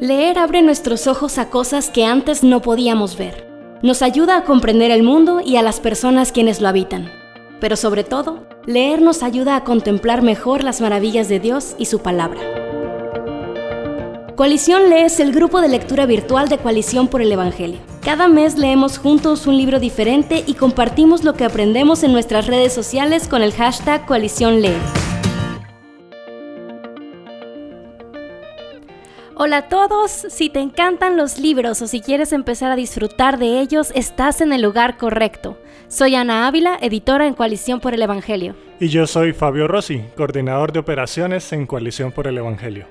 Leer abre nuestros ojos a cosas que antes no podíamos ver. Nos ayuda a comprender el mundo y a las personas quienes lo habitan. Pero sobre todo, leer nos ayuda a contemplar mejor las maravillas de Dios y su palabra. Coalición Lee es el grupo de lectura virtual de Coalición por el Evangelio. Cada mes leemos juntos un libro diferente y compartimos lo que aprendemos en nuestras redes sociales con el hashtag Coalición Lee. Hola a todos, si te encantan los libros o si quieres empezar a disfrutar de ellos, estás en el lugar correcto. Soy Ana Ávila, editora en Coalición por el Evangelio. Y yo soy Fabio Rossi, coordinador de operaciones en Coalición por el Evangelio.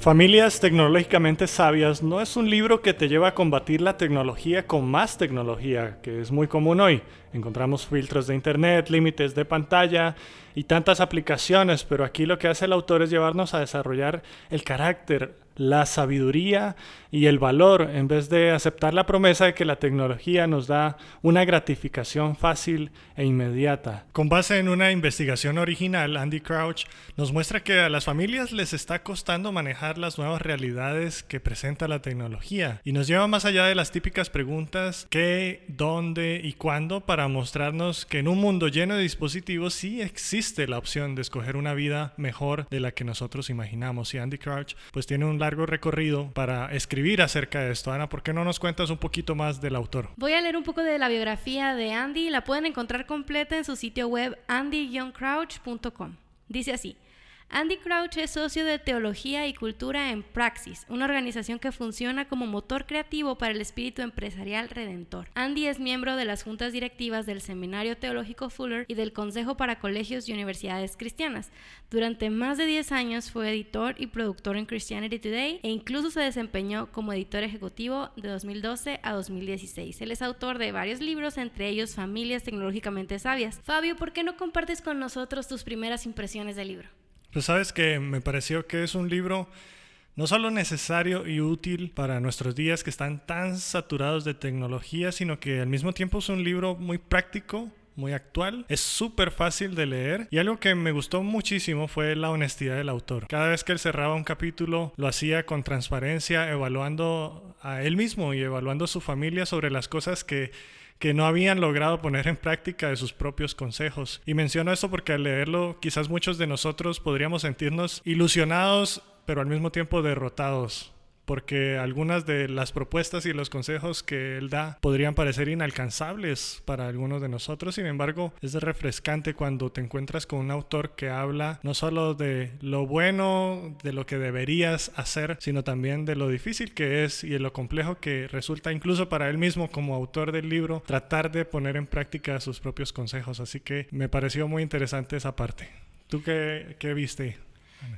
Familias tecnológicamente sabias no es un libro que te lleva a combatir la tecnología con más tecnología, que es muy común hoy. Encontramos filtros de internet, límites de pantalla y tantas aplicaciones, pero aquí lo que hace el autor es llevarnos a desarrollar el carácter, la sabiduría y el valor en vez de aceptar la promesa de que la tecnología nos da una gratificación fácil e inmediata. Con base en una investigación original, Andy Crouch nos muestra que a las familias les está costando manejar las nuevas realidades que presenta la tecnología y nos lleva más allá de las típicas preguntas qué, dónde y cuándo para mostrarnos que en un mundo lleno de dispositivos sí existe la opción de escoger una vida mejor de la que nosotros imaginamos y Andy Crouch pues tiene un largo recorrido para escribir acerca de esto. Ana, ¿por qué no nos cuentas un poquito más del autor? Voy a leer un poco de la biografía de Andy. La pueden encontrar completa en su sitio web andyyoungcrouch.com. Dice así. Andy Crouch es socio de Teología y Cultura en Praxis, una organización que funciona como motor creativo para el espíritu empresarial redentor. Andy es miembro de las juntas directivas del Seminario Teológico Fuller y del Consejo para Colegios y Universidades Cristianas. Durante más de 10 años fue editor y productor en Christianity Today e incluso se desempeñó como editor ejecutivo de 2012 a 2016. Él es autor de varios libros, entre ellos Familias Tecnológicamente Sabias. Fabio, ¿por qué no compartes con nosotros tus primeras impresiones del libro? Pues sabes que me pareció que es un libro no solo necesario y útil para nuestros días que están tan saturados de tecnología, sino que al mismo tiempo es un libro muy práctico, muy actual, es súper fácil de leer y algo que me gustó muchísimo fue la honestidad del autor. Cada vez que él cerraba un capítulo lo hacía con transparencia, evaluando a él mismo y evaluando a su familia sobre las cosas que que no habían logrado poner en práctica de sus propios consejos. Y menciono esto porque al leerlo quizás muchos de nosotros podríamos sentirnos ilusionados pero al mismo tiempo derrotados porque algunas de las propuestas y los consejos que él da podrían parecer inalcanzables para algunos de nosotros. Sin embargo, es refrescante cuando te encuentras con un autor que habla no solo de lo bueno, de lo que deberías hacer, sino también de lo difícil que es y de lo complejo que resulta incluso para él mismo como autor del libro tratar de poner en práctica sus propios consejos. Así que me pareció muy interesante esa parte. ¿Tú qué, qué viste?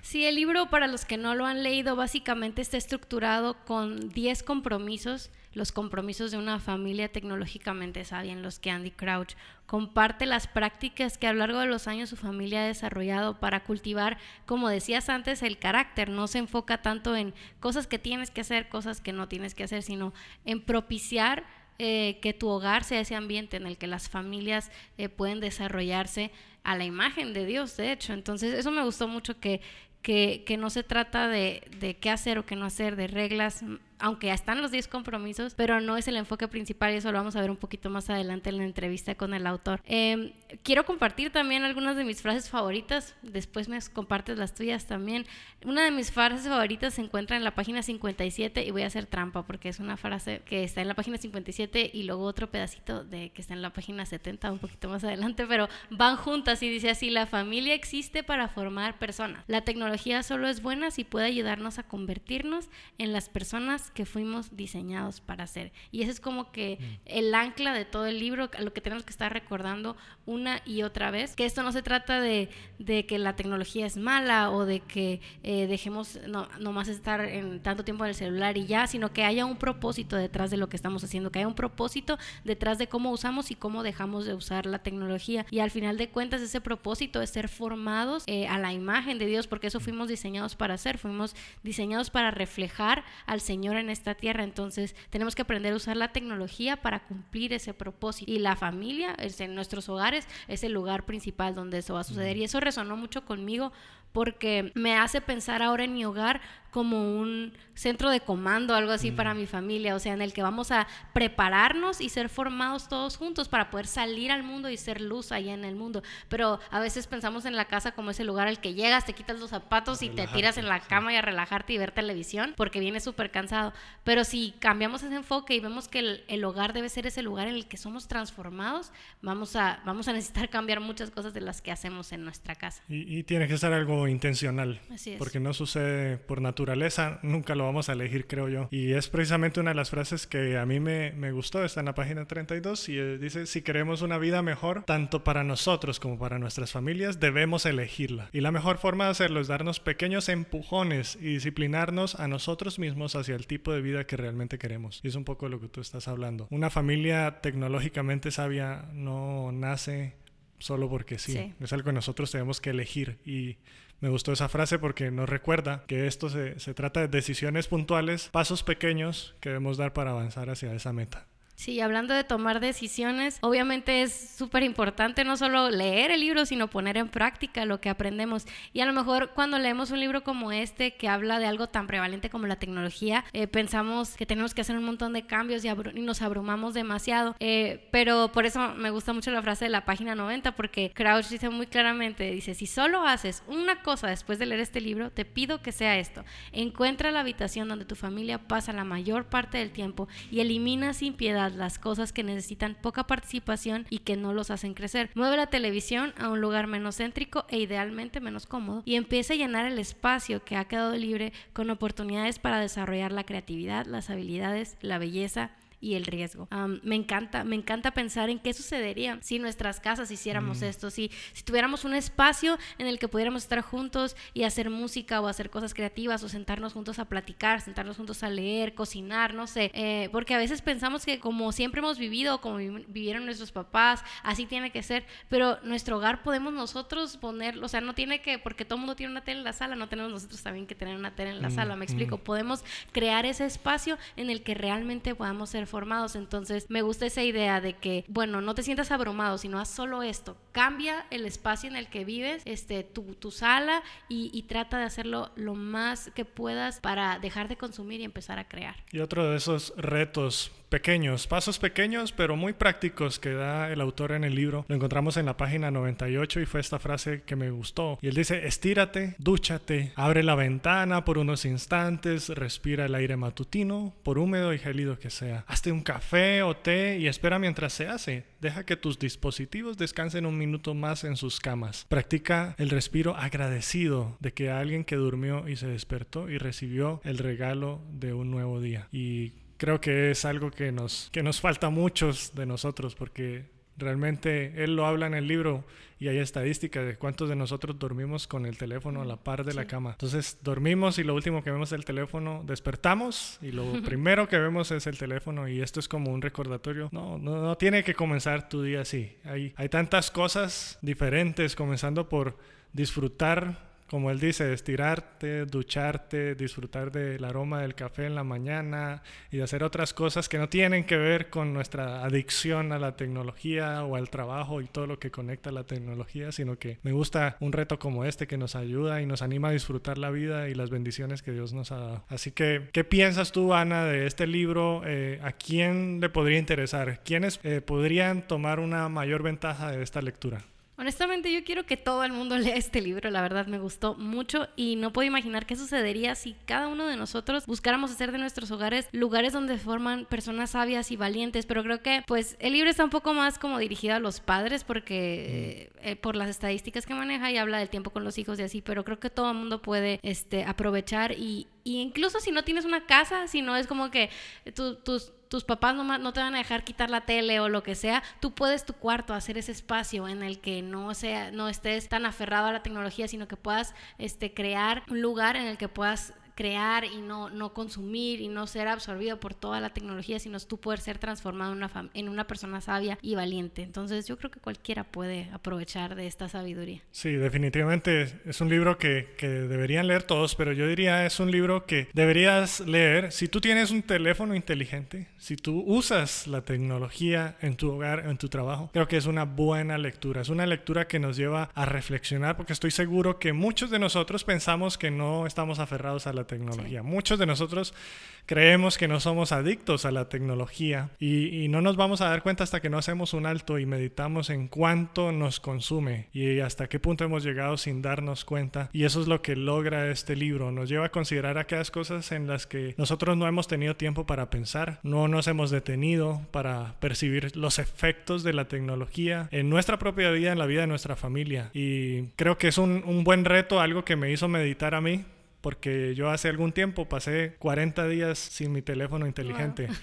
Sí, el libro, para los que no lo han leído, básicamente está estructurado con 10 compromisos, los compromisos de una familia tecnológicamente sabia, en los que Andy Crouch comparte las prácticas que a lo largo de los años su familia ha desarrollado para cultivar, como decías antes, el carácter. No se enfoca tanto en cosas que tienes que hacer, cosas que no tienes que hacer, sino en propiciar eh, que tu hogar sea ese ambiente en el que las familias eh, pueden desarrollarse a la imagen de Dios, de hecho. Entonces, eso me gustó mucho que, que, que no se trata de, de, qué hacer o qué no hacer, de reglas aunque ya están los 10 compromisos, pero no es el enfoque principal y eso lo vamos a ver un poquito más adelante en la entrevista con el autor. Em, quiero compartir también algunas de mis frases favoritas, después me compartes las tuyas también. Una de mis frases favoritas se encuentra en la página 57 y voy a hacer trampa porque es una frase que está en la página 57 y luego otro pedacito de que está en la página 70 un poquito más adelante, pero van juntas y dice así, la familia existe para formar personas. La tecnología solo es buena si puede ayudarnos a convertirnos en las personas que fuimos diseñados para hacer. Y ese es como que mm. el ancla de todo el libro, lo que tenemos que estar recordando una y otra vez, que esto no se trata de, de que la tecnología es mala o de que eh, dejemos no, nomás estar en tanto tiempo en el celular y ya, sino que haya un propósito detrás de lo que estamos haciendo, que haya un propósito detrás de cómo usamos y cómo dejamos de usar la tecnología. Y al final de cuentas ese propósito es ser formados eh, a la imagen de Dios, porque eso fuimos diseñados para hacer, fuimos diseñados para reflejar al Señor en esta tierra. Entonces tenemos que aprender a usar la tecnología para cumplir ese propósito. Y la familia, en nuestros hogares, es el lugar principal donde eso va a suceder. Y eso resonó mucho conmigo porque me hace pensar ahora en mi hogar como un centro de comando, algo así para mm. mi familia, o sea, en el que vamos a prepararnos y ser formados todos juntos para poder salir al mundo y ser luz allá en el mundo. Pero a veces pensamos en la casa como ese lugar al que llegas, te quitas los zapatos y te tiras en la cama y a relajarte y ver televisión porque vienes súper cansado. Pero si cambiamos ese enfoque y vemos que el, hogar debe ser ese lugar en el que somos transformados, vamos a, vamos a necesitar cambiar muchas cosas de las que hacemos en nuestra casa. Y, y tiene que ser algo intencional, Así es. porque no sucede por naturaleza nunca lo vamos a elegir, creo yo. Y es precisamente una de las frases que a mí me, me gustó, está en la página 32 y eh, dice, si queremos una vida mejor, tanto para nosotros como para nuestras familias, debemos elegirla. Y la mejor forma de hacerlo es darnos pequeños empujones y disciplinarnos a nosotros mismos hacia el tipo de vida que realmente queremos. Y es un poco lo que tú estás hablando. Una familia tecnológicamente sabia no nace solo porque sí. sí. Es algo que nosotros tenemos que elegir y me gustó esa frase porque nos recuerda que esto se, se trata de decisiones puntuales, pasos pequeños que debemos dar para avanzar hacia esa meta. Sí, hablando de tomar decisiones, obviamente es súper importante no solo leer el libro, sino poner en práctica lo que aprendemos. Y a lo mejor cuando leemos un libro como este, que habla de algo tan prevalente como la tecnología, eh, pensamos que tenemos que hacer un montón de cambios y, nos abrumamos demasiado. Eh, pero por eso me gusta mucho la frase de la página 90, porque Crouch dice muy claramente, dice, si solo haces una cosa después de leer este libro, te pido que sea esto. Encuentra la habitación donde tu familia pasa la mayor parte del tiempo y elimina sin piedad las cosas que necesitan poca participación y que no los hacen crecer. Mueve la televisión a un lugar menos céntrico e idealmente menos cómodo y empieza a llenar el espacio que ha quedado libre con oportunidades para desarrollar la creatividad, las habilidades, la belleza, y el riesgo. me encanta, me encanta pensar en qué sucedería si nuestras casas hiciéramos mm. esto, si, si tuviéramos un espacio en el que pudiéramos estar juntos y hacer música o hacer cosas creativas o sentarnos juntos a platicar, sentarnos juntos a leer, cocinar, no sé, eh, porque a veces pensamos que como siempre hemos vivido, como vivieron nuestros papás, así tiene que ser, pero nuestro hogar podemos nosotros ponerlo, o sea, no tiene que, porque todo el mundo tiene una tele en la sala, no tenemos nosotros también que tener una tele en la mm, sala, me explico, mm. podemos crear ese espacio en el que realmente podamos ser Entonces, me gusta esa idea de que, bueno, no te sientas abrumado, sino haz solo esto. Cambia el espacio en el que vives, este, tu, tu sala y, y trata de hacerlo lo más que puedas para dejar de consumir y empezar a crear. Y otro de esos retos pequeños, pasos pequeños pero muy prácticos que da el autor en el libro. Lo encontramos en la página 98 y fue esta frase que me gustó. Y él dice, estírate, dúchate, abre la ventana por unos instantes, respira el aire matutino, por húmedo y gélido que sea. Hazte un café o té y espera mientras se hace. Deja que tus dispositivos descansen un minuto más en sus camas. Practica el respiro agradecido de que alguien que durmió y se despertó y recibió el regalo de un nuevo día. Y creo que es algo que nos, que nos falta a muchos de nosotros porque realmente él lo habla en el libro y hay estadísticas de cuántos de nosotros dormimos con el teléfono a la par de la cama. Entonces dormimos y lo último que vemos es el teléfono, despertamos y lo primero que vemos es el teléfono y esto es como un recordatorio. No, no, no tiene que comenzar tu día así. Hay, hay tantas cosas diferentes, comenzando por disfrutar como él dice, estirarte, ducharte, disfrutar del aroma del café en la mañana y hacer otras cosas que no tienen que ver con nuestra adicción a la tecnología o al trabajo y todo lo que conecta a la tecnología, sino que me gusta un reto como este que nos ayuda y nos anima a disfrutar la vida y las bendiciones que Dios nos ha dado. Así que, ¿qué piensas tú, Ana, de este libro? Eh, ¿A quién le podría interesar? ¿Quiénes eh, podrían tomar una mayor ventaja de esta lectura? Honestamente yo quiero que todo el mundo lea este libro, la verdad me gustó mucho y no puedo imaginar qué sucedería si cada uno de nosotros buscáramos hacer de nuestros hogares lugares donde forman personas sabias y valientes, pero creo que pues el libro está un poco más como dirigido a los padres porque mm. eh, por las estadísticas que maneja y habla del tiempo con los hijos y así, pero creo que todo el mundo puede este, aprovechar y, y incluso si no tienes una casa, si no es como que tus tus papás no, no, te van a dejar quitar la tele o lo que sea, tú puedes tu cuarto hacer ese espacio en el que no sea no estés tan aferrado a la tecnología, sino que puedas este crear un lugar en el que puedas crear y no, no consumir y no ser absorbido por toda la tecnología, sino tú poder ser transformado en una, en una persona sabia y valiente. Entonces yo creo que cualquiera puede aprovechar de esta sabiduría. Sí, definitivamente es un libro que, que deberían leer todos, pero yo diría es un libro que deberías leer si tú tienes un teléfono inteligente, si tú usas la tecnología en tu hogar, en tu trabajo. Creo que es una buena lectura, es una lectura que nos lleva a reflexionar porque estoy seguro que muchos de nosotros pensamos que no estamos aferrados a la tecnología. Muchos de nosotros creemos que no somos adictos a la tecnología y, no nos vamos a dar cuenta hasta que no hacemos un alto y meditamos en cuánto nos consume y hasta qué punto hemos llegado sin darnos cuenta. Y eso es lo que logra este libro. Nos lleva a considerar aquellas cosas en las que nosotros no hemos tenido tiempo para pensar, no nos hemos detenido para percibir los efectos de la tecnología en nuestra propia vida, en la vida de nuestra familia. Y creo que es un, un buen reto, algo que me hizo meditar a mí porque yo hace algún tiempo pasé 40 días sin mi teléfono inteligente.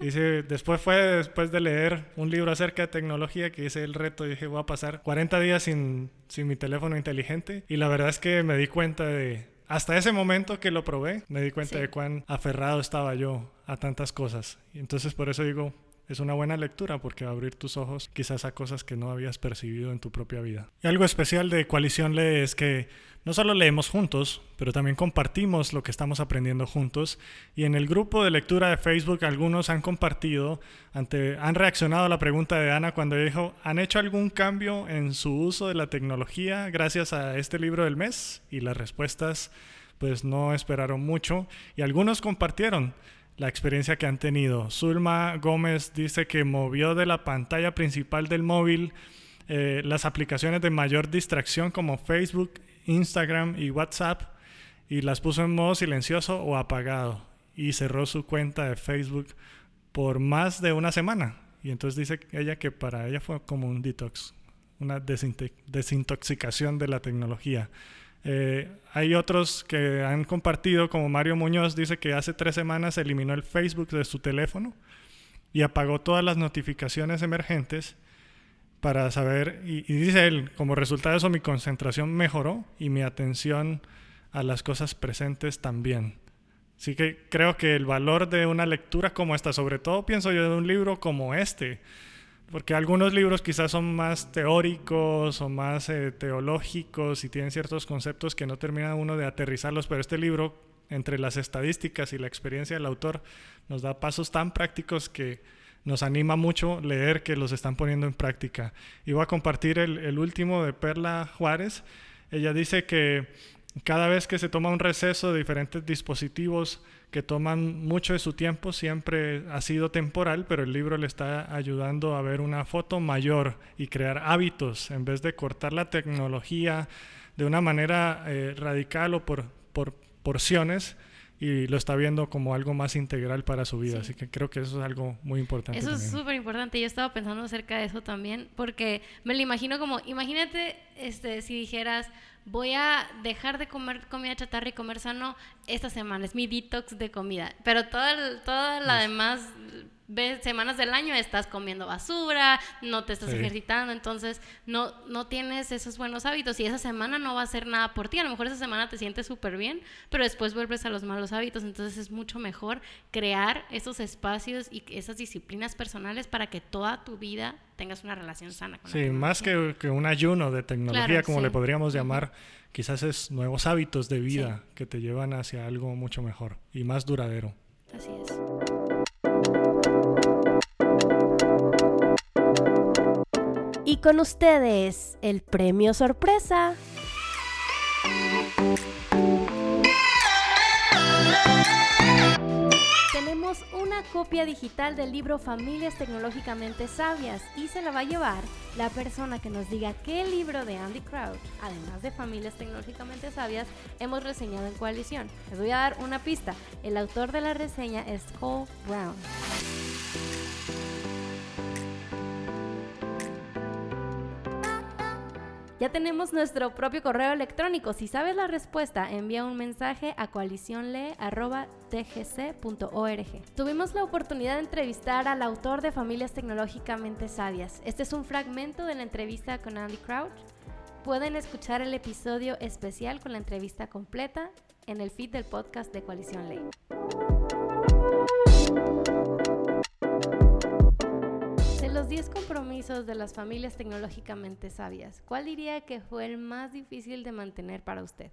Y después fue después de leer un libro acerca de tecnología que hice el reto y dije, voy a pasar 40 días sin, sin mi teléfono inteligente. Y la verdad es que me di cuenta de, hasta ese momento que lo probé, me di cuenta de cuán aferrado estaba yo a tantas cosas. Y entonces por eso digo, es una buena lectura porque va a abrir tus ojos quizás a cosas que no habías percibido en tu propia vida. Y algo especial de Coalición Lee es que no solo leemos juntos, pero también compartimos lo que estamos aprendiendo juntos. Y en el grupo de lectura de Facebook algunos han compartido, ante, han reaccionado a la pregunta de Ana cuando dijo, ¿han hecho algún cambio en su uso de la tecnología gracias a este libro del mes? Y las respuestas pues no esperaron mucho y algunos compartieron la experiencia que han tenido. Zulma Gómez dice que movió de la pantalla principal del móvil eh, las aplicaciones de mayor distracción como Facebook, Instagram y WhatsApp y las puso en modo silencioso o apagado y cerró su cuenta de Facebook por más de una semana. Y entonces dice ella que para ella fue como un detox, una desintoxicación de la tecnología. Eh, hay otros que han compartido, como Mario Muñoz dice que hace tres semanas eliminó el Facebook de su teléfono y apagó todas las notificaciones emergentes para saber, y, dice él, como resultado de eso mi concentración mejoró y mi atención a las cosas presentes también. Así que creo que el valor de una lectura como esta, sobre todo pienso yo de un libro como este, porque algunos libros quizás son más teóricos o más eh, teológicos y tienen ciertos conceptos que no termina uno de aterrizarlos, pero este libro, entre las estadísticas y la experiencia del autor, nos da pasos tan prácticos que nos anima mucho leer que los están poniendo en práctica. Y voy a compartir el, último de Perla Juárez. Ella dice que cada vez que se toma un receso de diferentes dispositivos, que toman mucho de su tiempo, siempre ha sido temporal, pero el libro le está ayudando a ver una foto mayor y crear hábitos en vez de cortar la tecnología de una manera eh, radical o por, por porciones y lo está viendo como algo más integral para su vida. Así que creo que eso es algo muy importante. Eso es súper importante. Yo estaba pensando acerca de eso también, porque me lo imagino como, imagínate este, si dijeras, voy a dejar de comer comida chatarra y comer sano esta semana, es mi detox de comida, pero toda, toda la demás semanas del año estás comiendo basura, no te estás ejercitando, entonces no, no tienes esos buenos hábitos y esa semana no va a hacer nada por ti. A lo mejor esa semana te sientes súper bien, pero después vuelves a los malos hábitos, entonces es mucho mejor crear esos espacios y esas disciplinas personales para que toda tu vida tengas una relación sana con Sí, más que, un ayuno de tecnología, como le podríamos llamar, quizás es nuevos hábitos de vida que te llevan hacia algo mucho mejor y más duradero. Así es. Y con ustedes, el premio sorpresa. Tenemos una copia digital del libro Familias Tecnológicamente Sabias y se la va a llevar la persona que nos diga qué libro de Andy Crouch, además de Familias Tecnológicamente Sabias, hemos reseñado en coalición. Les voy a dar una pista. El autor de la reseña es Cole Brown. Ya tenemos nuestro propio correo electrónico. Si sabes la respuesta, envía un mensaje a coalicionle.tgc.org. Tuvimos la oportunidad de entrevistar al autor de Familias Tecnológicamente Sabias. Este es un fragmento de la entrevista con Andy Crouch Pueden escuchar el episodio especial con la entrevista completa en el feed del podcast de Coalición Ley. Los 10 compromisos de las familias tecnológicamente sabias, ¿cuál diría que fue el más difícil de mantener para usted?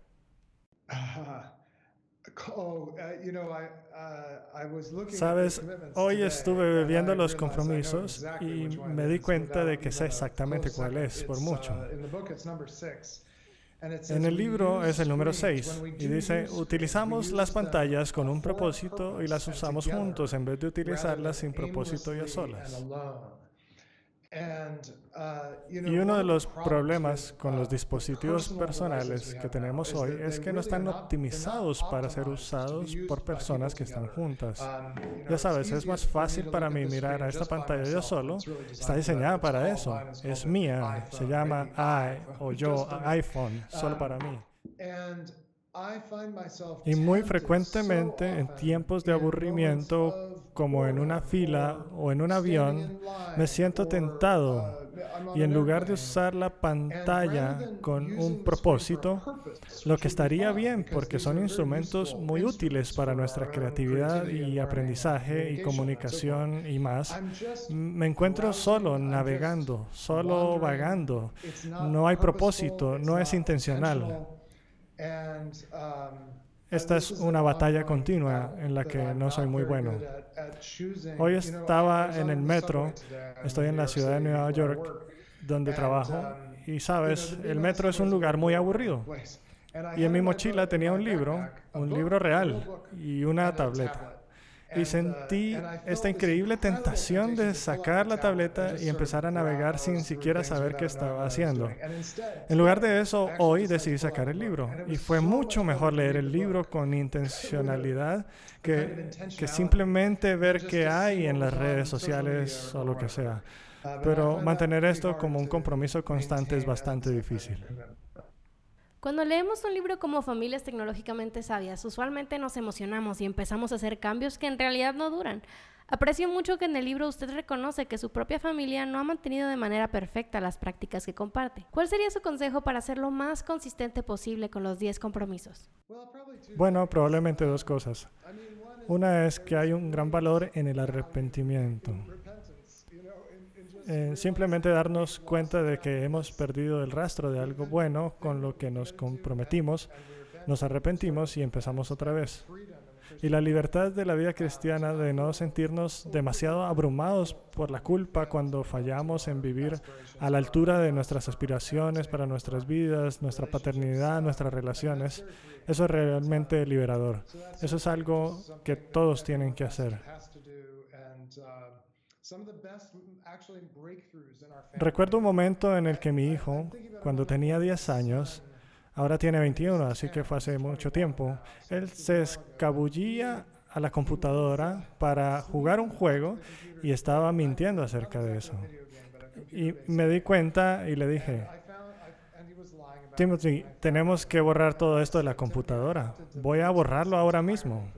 Sabes, hoy estuve viendo los compromisos y me di cuenta de que sé exactamente cuál es, por mucho. En el libro es el número 6 y dice, utilizamos las pantallas con un propósito y las usamos juntos en vez de utilizarlas sin propósito y a solas. Uh, y uno de los problemas con los uh, dispositivos personales que tenemos hoy es que no están optimizados para ser usados por personas que están juntas. Um, ya sabes, es más fácil para mí mirar a esta pantalla yo solo. Está diseñada para eso. Es mía. Se llama i o yo iPhone, solo para mí. Y muy frecuentemente en tiempos de aburrimiento, como en una fila o en un avión, me siento tentado y en lugar de usar la pantalla con un propósito, lo que estaría bien porque son instrumentos muy útiles para nuestra creatividad y aprendizaje y comunicación y más, me encuentro solo navegando, solo vagando. No hay propósito, no es intencional. Um, Esta es una batalla continua en la que no soy muy bueno. Hoy estaba en el metro, estoy en la ciudad de Nueva York, donde trabajo, um, y sabes, el metro es un lugar muy aburrido. Y en mi mochila tenía un libro, un libro real y una tableta y sentí esta increíble tentación de sacar la tableta y empezar a navegar sin siquiera saber qué estaba haciendo. En lugar de eso, hoy decidí sacar el libro y fue mucho mejor leer el libro con intencionalidad que, que simplemente ver qué hay en las redes sociales o lo que sea. Pero mantener esto como un compromiso constante es bastante difícil. Cuando leemos un libro como Familias Tecnológicamente Sabias, usualmente nos emocionamos y empezamos a hacer cambios que en realidad no duran. Aprecio mucho que en el libro usted reconoce que su propia familia no ha mantenido de manera perfecta las prácticas que comparte. ¿Cuál sería su consejo para ser lo más consistente posible con los 10 compromisos? Bueno, probablemente dos cosas. Una es que hay un gran valor en el arrepentimiento. Eh, simplemente darnos cuenta de que hemos perdido el rastro de algo bueno con lo que nos comprometimos, nos arrepentimos y empezamos otra vez. Y la libertad de la vida cristiana de no sentirnos demasiado abrumados por la culpa cuando fallamos en vivir a la altura de nuestras aspiraciones para nuestras vidas, nuestra paternidad, nuestras relaciones, eso es realmente liberador. Eso es algo que todos tienen que hacer. Recuerdo un momento en el que mi hijo, cuando tenía 10 años, ahora tiene 21, así que fue hace mucho tiempo, él se escabullía a la computadora para jugar un juego y estaba mintiendo acerca de eso. Y me di cuenta y le dije, Timothy, tenemos que borrar todo esto de la computadora. Voy a borrarlo ahora mismo.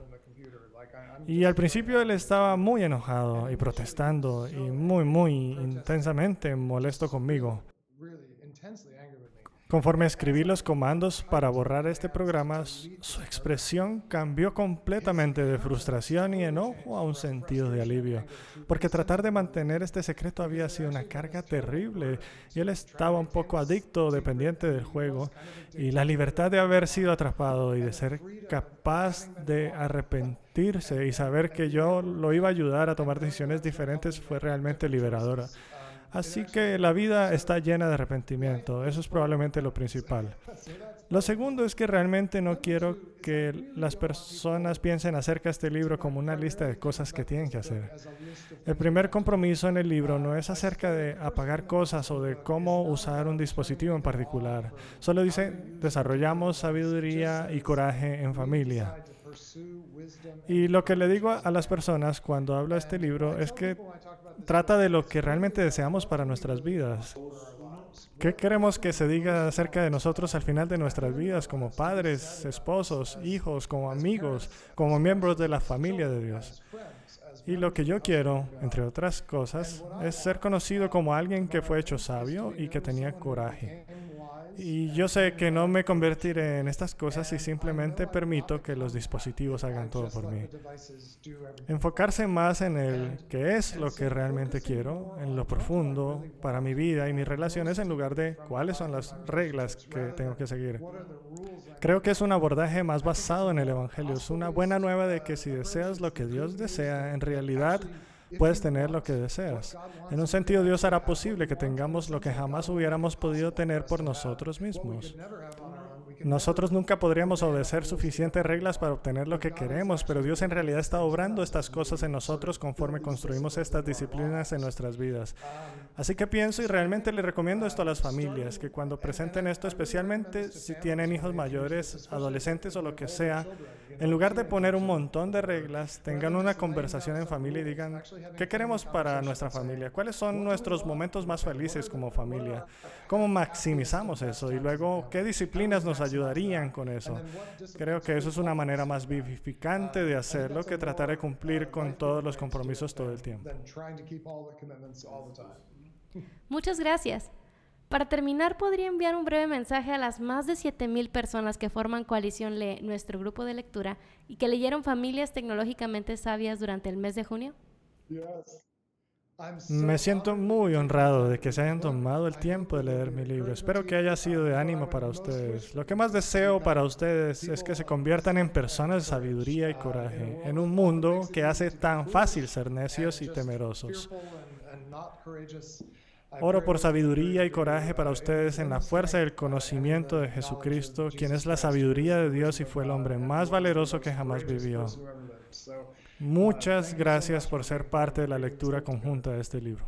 Y al principio él estaba muy enojado y protestando y muy, muy intensamente molesto conmigo. Conforme escribí los comandos para borrar este programa, su expresión cambió completamente de frustración y enojo a un sentido de alivio, porque tratar de mantener este secreto había sido una carga terrible y él estaba un poco adicto dependiente del juego y la libertad de haber sido atrapado y de ser capaz de arrepentirse y saber que yo lo iba a ayudar a tomar decisiones diferentes fue realmente liberadora. Así que la vida está llena de arrepentimiento. Eso es probablemente lo principal. Lo segundo es que realmente no quiero que las personas piensen acerca de este libro como una lista de cosas que tienen que hacer. El primer compromiso en el libro no es acerca de apagar cosas o de cómo usar un dispositivo en particular. Solo dice, desarrollamos sabiduría y coraje en familia. Y lo que le digo a, las personas cuando hablo de este libro es que trata de lo que realmente deseamos para nuestras vidas. ¿Qué queremos que se diga acerca de nosotros al final de nuestras vidas como padres, esposos, hijos, como amigos, como miembros de la familia de Dios? Y lo que yo quiero, entre otras cosas, es ser conocido como alguien que fue hecho sabio y que tenía coraje. Y yo sé que no me convertiré en estas cosas si simplemente permito que los dispositivos hagan todo por mí. Enfocarse más en el qué es lo que realmente quiero, en lo profundo para mi vida y mis relaciones en lugar de cuáles son las reglas que tengo que seguir. Creo que es un abordaje más basado en el Evangelio. Es una buena nueva de que si deseas lo que Dios desea, en realidad puedes tener lo que deseas. En un sentido, Dios hará posible que tengamos lo que jamás hubiéramos podido tener por nosotros mismos. Nosotros nunca podríamos obedecer suficientes reglas para obtener lo que queremos, pero Dios en realidad está obrando estas cosas en nosotros conforme construimos estas disciplinas en nuestras vidas. Así que pienso y realmente le recomiendo esto a las familias, que cuando presenten esto, especialmente si tienen hijos mayores, adolescentes o lo que sea, en lugar de poner un montón de reglas, tengan una conversación en familia y digan, ¿qué queremos para nuestra familia? ¿Cuáles son nuestros momentos más felices como familia? ¿Cómo maximizamos eso? Y luego, ¿qué disciplinas nos ayudarían con eso? Creo que eso es una manera más vivificante de hacerlo que tratar de cumplir con todos los compromisos todo el tiempo. Muchas gracias. Para terminar, ¿podría enviar un breve mensaje a las más de 7.000 personas que forman Coalición Lee, nuestro grupo de lectura, y que leyeron Familias Tecnológicamente Sabias durante el mes de junio? Me siento muy honrado de que se hayan tomado el tiempo de leer mi libro. Espero que haya sido de ánimo para ustedes. Lo que más deseo para ustedes es que se conviertan en personas de sabiduría y coraje, en un mundo que hace tan fácil ser necios y temerosos. Oro por sabiduría y coraje para ustedes en la fuerza del conocimiento de Jesucristo, quien es la sabiduría de Dios y fue el hombre más valeroso que jamás vivió. Muchas gracias por ser parte de la lectura conjunta de este libro.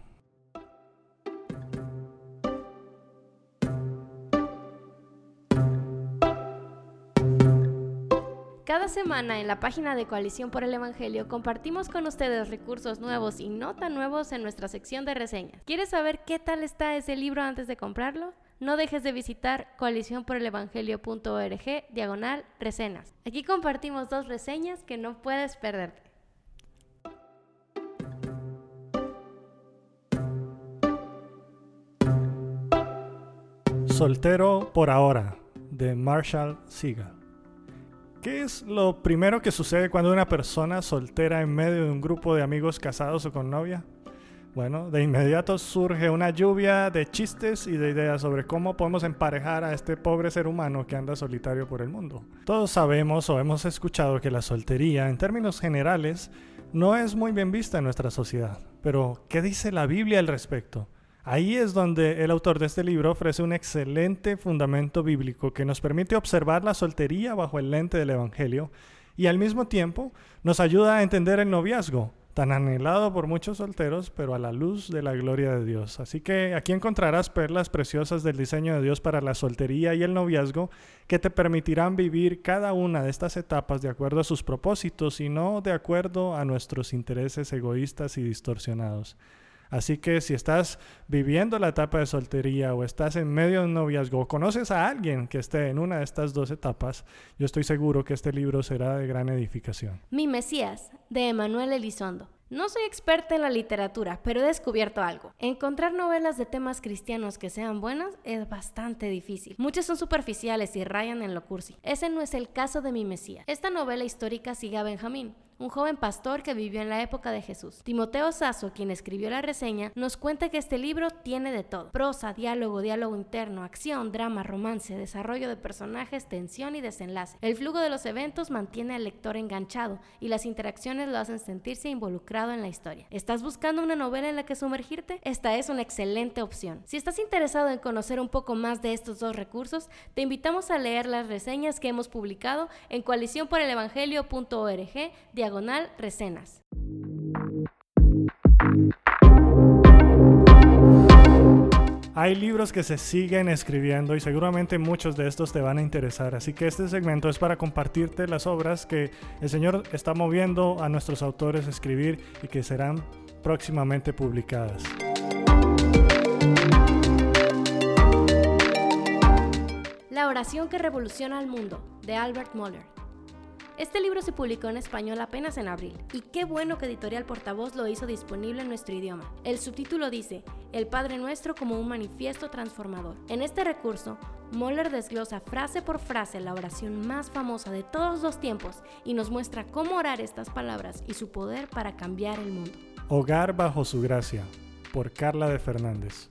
Cada semana en la página de Coalición por el Evangelio compartimos con ustedes recursos nuevos y no tan nuevos en nuestra sección de reseñas. ¿Quieres saber qué tal está ese libro antes de comprarlo? No dejes de visitar coaliciónporelevangelio.org diagonal reseñas. Aquí compartimos dos reseñas que no puedes perderte. Soltero por ahora, de Marshall Segal. ¿Qué es lo primero que sucede cuando una persona soltera en medio de un grupo de amigos casados o con novia? Bueno, de inmediato surge una lluvia de chistes y de ideas sobre cómo podemos emparejar a este pobre ser humano que anda solitario por el mundo. Todos sabemos o hemos escuchado que la soltería, en términos generales, no es muy bien vista en nuestra sociedad. Pero, ¿qué dice la Biblia al respecto? Ahí es donde el autor de este libro ofrece un excelente fundamento bíblico que nos permite observar la soltería bajo el lente del Evangelio y al mismo tiempo nos ayuda a entender el noviazgo, tan anhelado por muchos solteros, pero a la luz de la gloria de Dios. Así que aquí encontrarás perlas preciosas del diseño de Dios para la soltería y el noviazgo que te permitirán vivir cada una de estas etapas de acuerdo a sus propósitos y no de acuerdo a nuestros intereses egoístas y distorsionados. Así que si estás viviendo la etapa de soltería o estás en medio de un noviazgo o conoces a alguien que esté en una de estas dos etapas, yo estoy seguro que este libro será de gran edificación. Mi Mesías, de Emanuel Elizondo. No soy experta en la literatura, pero he descubierto algo. Encontrar novelas de temas cristianos que sean buenas es bastante difícil. Muchas son superficiales y rayan en lo cursi. Ese no es el caso de Mi Mesías. Esta novela histórica sigue a Benjamín, un joven pastor que vivió en la época de Jesús. Timoteo Sasso, quien escribió la reseña, nos cuenta que este libro tiene de todo. Prosa, diálogo, diálogo interno, acción, drama, romance, desarrollo de personajes, tensión y desenlace. El flujo de los eventos mantiene al lector enganchado y las interacciones lo hacen sentirse involucrado en la historia. ¿Estás buscando una novela en la que sumergirte? Esta es una excelente opción. Si estás interesado en conocer un poco más de estos dos recursos, te invitamos a leer las reseñas que hemos publicado en coaliciónporelevangelio.org diagonal. Hay libros que se siguen escribiendo y seguramente muchos de estos te van a interesar, así que este segmento es para compartirte las obras que el Señor está moviendo a nuestros autores a escribir y que serán próximamente publicadas. La oración que revoluciona al mundo, de Albert Moller. Este libro se publicó en español apenas en abril, y qué bueno que Editorial Portavoz lo hizo disponible en nuestro idioma. El subtítulo dice, El Padre Nuestro como un manifiesto transformador. En este recurso, Moller desglosa frase por frase la oración más famosa de todos los tiempos y nos muestra cómo orar estas palabras y su poder para cambiar el mundo. Hogar bajo su gracia, por Carla de Fernández.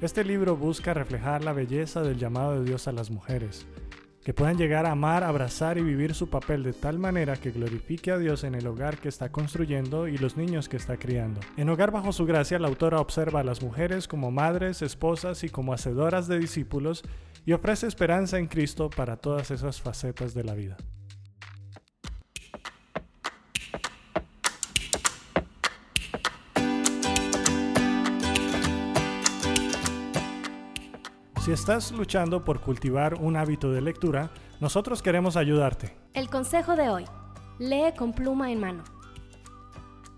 Este libro busca reflejar la belleza del llamado de Dios a las mujeres, que puedan llegar a amar, abrazar y vivir su papel de tal manera que glorifique a Dios en el hogar que está construyendo y los niños que está criando. En Hogar bajo su gracia, la autora observa a las mujeres como madres, esposas y como hacedoras de discípulos y ofrece esperanza en Cristo para todas esas facetas de la vida. Si estás luchando por cultivar un hábito de lectura, nosotros queremos ayudarte. El consejo de hoy. Lee con pluma en mano.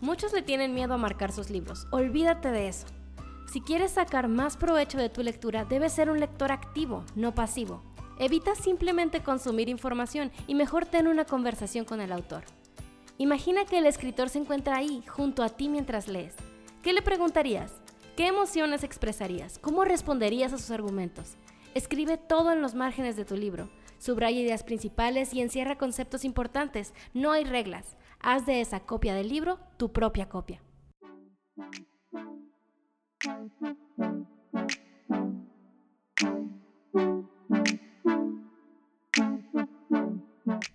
Muchos le tienen miedo a marcar sus libros. Olvídate de eso. Si quieres sacar más provecho de tu lectura, debes ser un lector activo, no pasivo. Evita simplemente consumir información y mejor ten una conversación con el autor. Imagina que el escritor se encuentra ahí, junto a ti mientras lees. ¿Qué le preguntarías? ¿Qué emociones expresarías? ¿Cómo responderías a sus argumentos? Escribe todo en los márgenes de tu libro. Subraya ideas principales y encierra conceptos importantes. No hay reglas. Haz de esa copia del libro tu propia copia.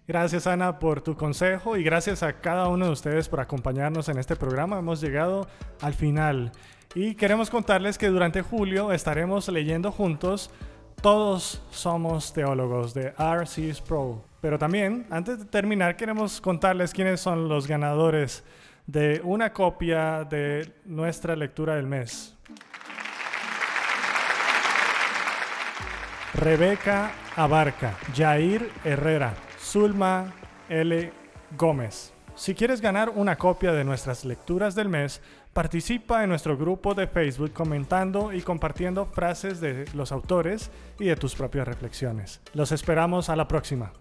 Gracias Ana por tu consejo y gracias a cada uno de ustedes por acompañarnos en este programa. Hemos llegado al final y queremos contarles que durante julio estaremos leyendo juntos Todos somos teólogos de RC's Pro. Pero también, antes de terminar, queremos contarles quiénes son los ganadores de una copia de nuestra lectura del mes. Rebeca Abarca, Jair Herrera, Zulma L. Gómez. Si quieres ganar una copia de nuestras lecturas del mes, participa en nuestro grupo de Facebook comentando y compartiendo frases de los autores y de tus propias reflexiones. Los esperamos a la próxima.